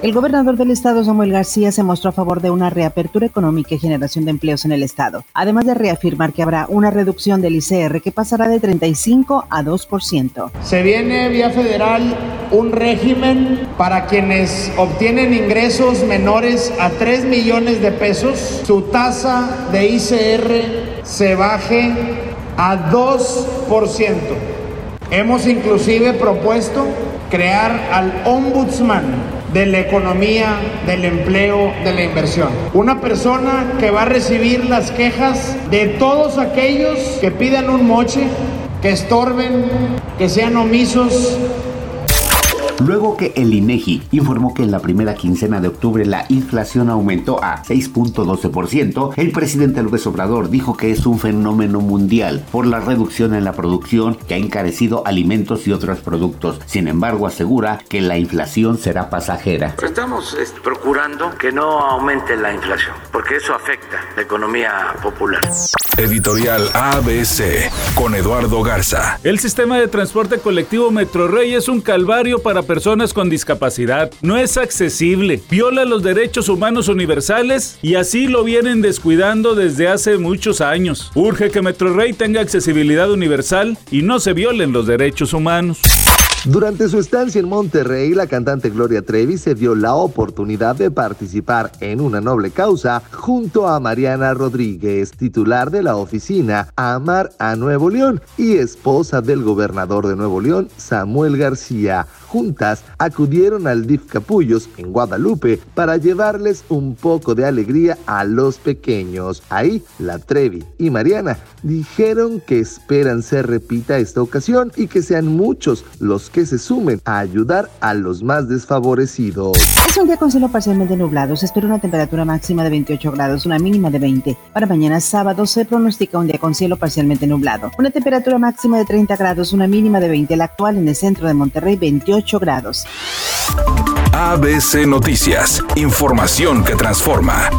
El gobernador del estado, Samuel García, se mostró a favor de una reapertura económica y generación de empleos en el estado, además de reafirmar que habrá una reducción del ICR que pasará de 35 a 2%. Se viene vía federal un régimen para quienes obtienen ingresos menores a 3 millones de pesos, su tasa de ICR se baje a 2%. Hemos inclusive propuesto crear al ombudsman de la economía, del empleo, de la inversión. Una persona que va a recibir las quejas de todos aquellos que pidan un moche, que estorben, que sean omisos luego que el INEGI informó que en la primera quincena de octubre la inflación aumentó a 6.12%, el presidente López Obrador dijo que es un fenómeno mundial por la reducción en la producción que ha encarecido alimentos y otros productos. Sin embargo, asegura que la inflación será pasajera. Estamos procurando que no aumente la inflación, porque eso afecta la economía popular. Editorial ABC con Eduardo Garza. El sistema de transporte colectivo Metrorrey es un calvario para personas con discapacidad. No es accesible, viola los derechos humanos universales y así lo vienen descuidando desde hace muchos años. Urge que Metrorrey tenga accesibilidad universal y no se violen los derechos humanos. Durante su estancia en Monterrey, la cantante Gloria Trevi se dio la oportunidad de participar en una noble causa junto a Mariana Rodríguez, titular de la oficina Amar a Nuevo León y esposa del gobernador de Nuevo León, Samuel García. Juntas acudieron al DIF Capullos en Guadalupe para llevarles un poco de alegría a los pequeños. Ahí, la Trevi y Mariana dijeron que esperan se repita esta ocasión y que sean muchos los que se sumen a ayudar a los más desfavorecidos. Es un día con cielo parcialmente nublado. Se espera una temperatura máxima de 28 grados, una mínima de 20. Para mañana sábado se pronostica un día con cielo parcialmente nublado. Una temperatura máxima de 30 grados, una mínima de 20. La actual en el centro de Monterrey, 28 grados. ABC Noticias. Información que transforma.